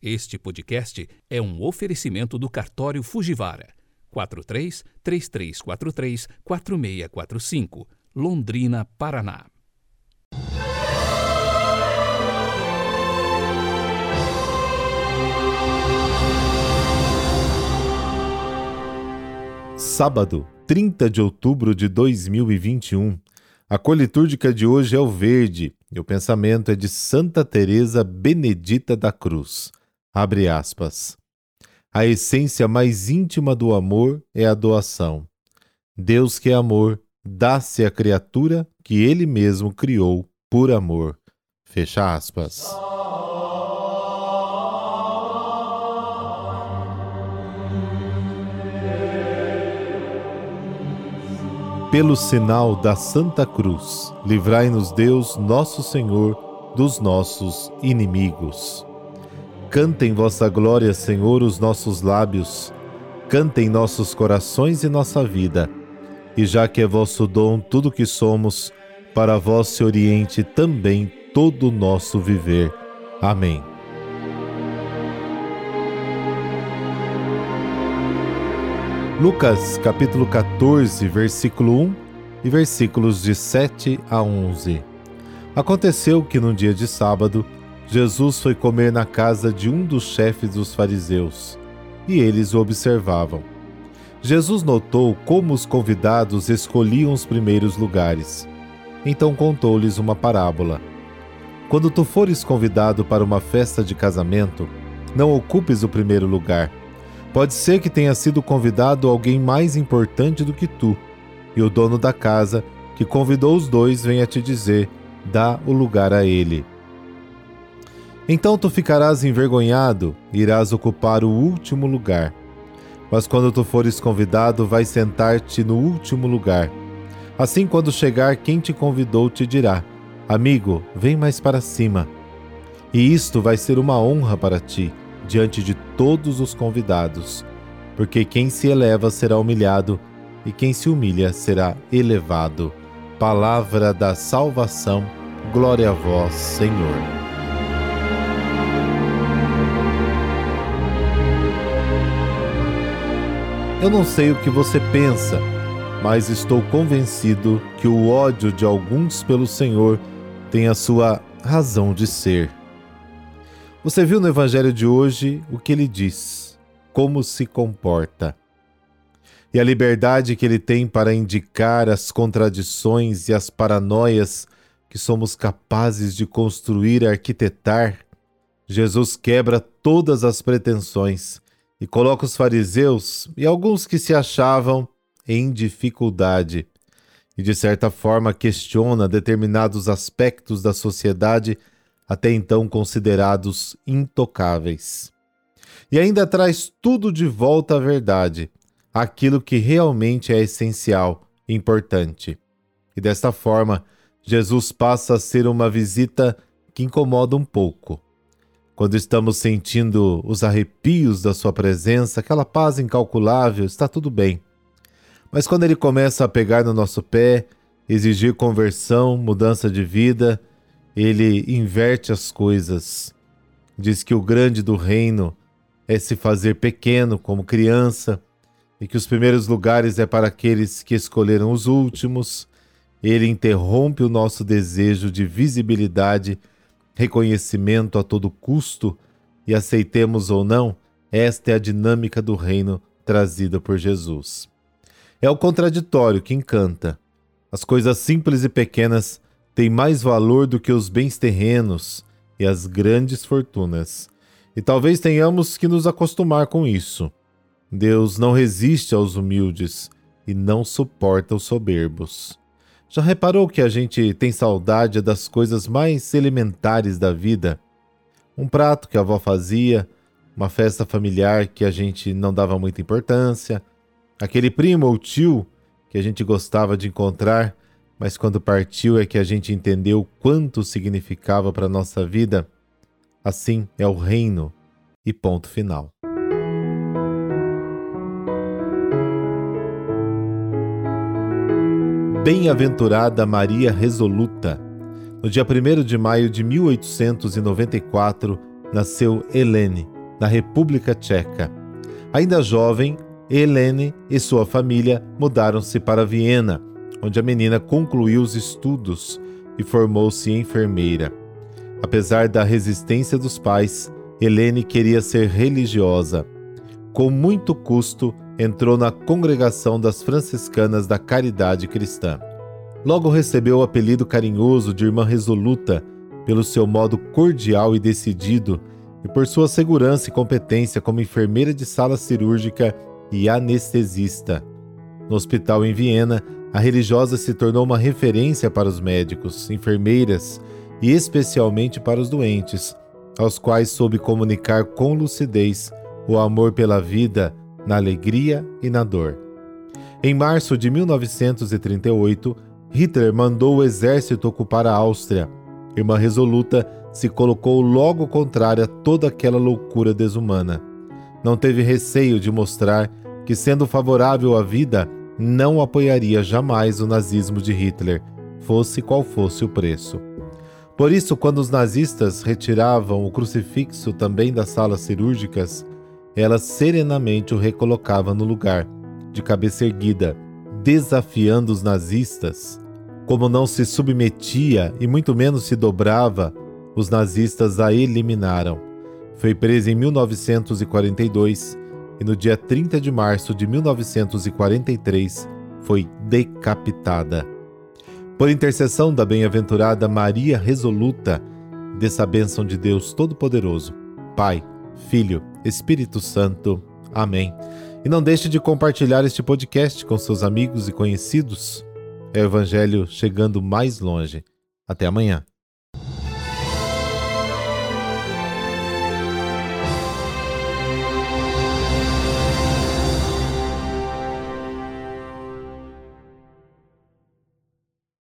Este podcast é um oferecimento do cartório Fujivara 43 3343 4645, Londrina, Paraná. Sábado, 30 de outubro de 2021. A cor litúrgica de hoje é o verde e o pensamento é de Santa Teresa Benedita da Cruz. Abre aspas. A essência mais íntima do amor é a doação. Deus que é amor, dá-se à criatura que ele mesmo criou por amor. Fecha aspas. Pelo sinal da Santa Cruz, livrai-nos Deus, nosso Senhor, dos nossos inimigos. Cantem vossa glória, Senhor, os nossos lábios, cantem nossos corações e nossa vida. E já que é vosso dom tudo que somos, para vós se oriente também todo o nosso viver. Amém. Lucas capítulo 14, versículo 1 e versículos de 7 a 11. Aconteceu que no dia de sábado, Jesus foi comer na casa de um dos chefes dos fariseus, e eles o observavam. Jesus notou como os convidados escolhiam os primeiros lugares. Então contou-lhes uma parábola. Quando tu fores convidado para uma festa de casamento, não ocupes o primeiro lugar. Pode ser que tenha sido convidado alguém mais importante do que tu, e o dono da casa, que convidou os dois, venha te dizer: dá o lugar a ele. Então tu ficarás envergonhado e irás ocupar o último lugar. Mas quando tu fores convidado, vai sentar-te no último lugar. Assim, quando chegar quem te convidou, te dirá: Amigo, vem mais para cima. E isto vai ser uma honra para ti, diante de todos os convidados. Porque quem se eleva será humilhado, e quem se humilha será elevado. Palavra da salvação, glória a vós, Senhor. Eu não sei o que você pensa, mas estou convencido que o ódio de alguns pelo Senhor tem a sua razão de ser. Você viu no Evangelho de hoje o que ele diz, como se comporta. E a liberdade que ele tem para indicar as contradições e as paranoias que somos capazes de construir e arquitetar, Jesus quebra todas as pretensões e coloca os fariseus e alguns que se achavam em dificuldade e, de certa forma, questiona determinados aspectos da sociedade até então considerados intocáveis. E ainda traz tudo de volta à verdade, aquilo que realmente é essencial, importante. E desta forma, Jesus passa a ser uma visita que incomoda um pouco quando estamos sentindo os arrepios da Sua presença, aquela paz incalculável, está tudo bem. Mas quando Ele começa a pegar no nosso pé, exigir conversão, mudança de vida, Ele inverte as coisas. Diz que o grande do reino é se fazer pequeno como criança e que os primeiros lugares é para aqueles que escolheram os últimos. Ele interrompe o nosso desejo de visibilidade reconhecimento a todo custo e aceitemos ou não, esta é a dinâmica do reino trazida por Jesus. É o contraditório que encanta. As coisas simples e pequenas têm mais valor do que os bens terrenos e as grandes fortunas. E talvez tenhamos que nos acostumar com isso. Deus não resiste aos humildes e não suporta os soberbos. Já reparou que a gente tem saudade das coisas mais elementares da vida? Um prato que a avó fazia, uma festa familiar que a gente não dava muita importância, aquele primo ou tio que a gente gostava de encontrar, mas quando partiu é que a gente entendeu quanto significava para nossa vida. Assim é o reino e ponto final. Bem-aventurada Maria Resoluta. No dia 1 de maio de 1894, nasceu Helene, na República Tcheca. Ainda jovem, Helene e sua família mudaram-se para Viena, onde a menina concluiu os estudos e formou-se enfermeira. Apesar da resistência dos pais, Helene queria ser religiosa. Com muito custo, entrou na congregação das franciscanas da Caridade Cristã. Logo recebeu o apelido carinhoso de Irmã Resoluta pelo seu modo cordial e decidido e por sua segurança e competência como enfermeira de sala cirúrgica e anestesista. No hospital em Viena, a religiosa se tornou uma referência para os médicos, enfermeiras e especialmente para os doentes, aos quais soube comunicar com lucidez o amor pela vida na alegria e na dor. Em março de 1938, Hitler mandou o exército ocupar a Áustria. Irmã resoluta se colocou logo contrária a toda aquela loucura desumana. Não teve receio de mostrar que, sendo favorável à vida, não apoiaria jamais o nazismo de Hitler, fosse qual fosse o preço. Por isso, quando os nazistas retiravam o crucifixo também das salas cirúrgicas, ela serenamente o recolocava no lugar, de cabeça erguida, desafiando os nazistas. Como não se submetia e muito menos se dobrava, os nazistas a eliminaram. Foi presa em 1942 e no dia 30 de março de 1943 foi decapitada. Por intercessão da bem-aventurada Maria Resoluta, dessa bênção de Deus Todo-Poderoso, Pai, Filho, Espírito Santo. Amém. E não deixe de compartilhar este podcast com seus amigos e conhecidos. É o Evangelho chegando mais longe. Até amanhã.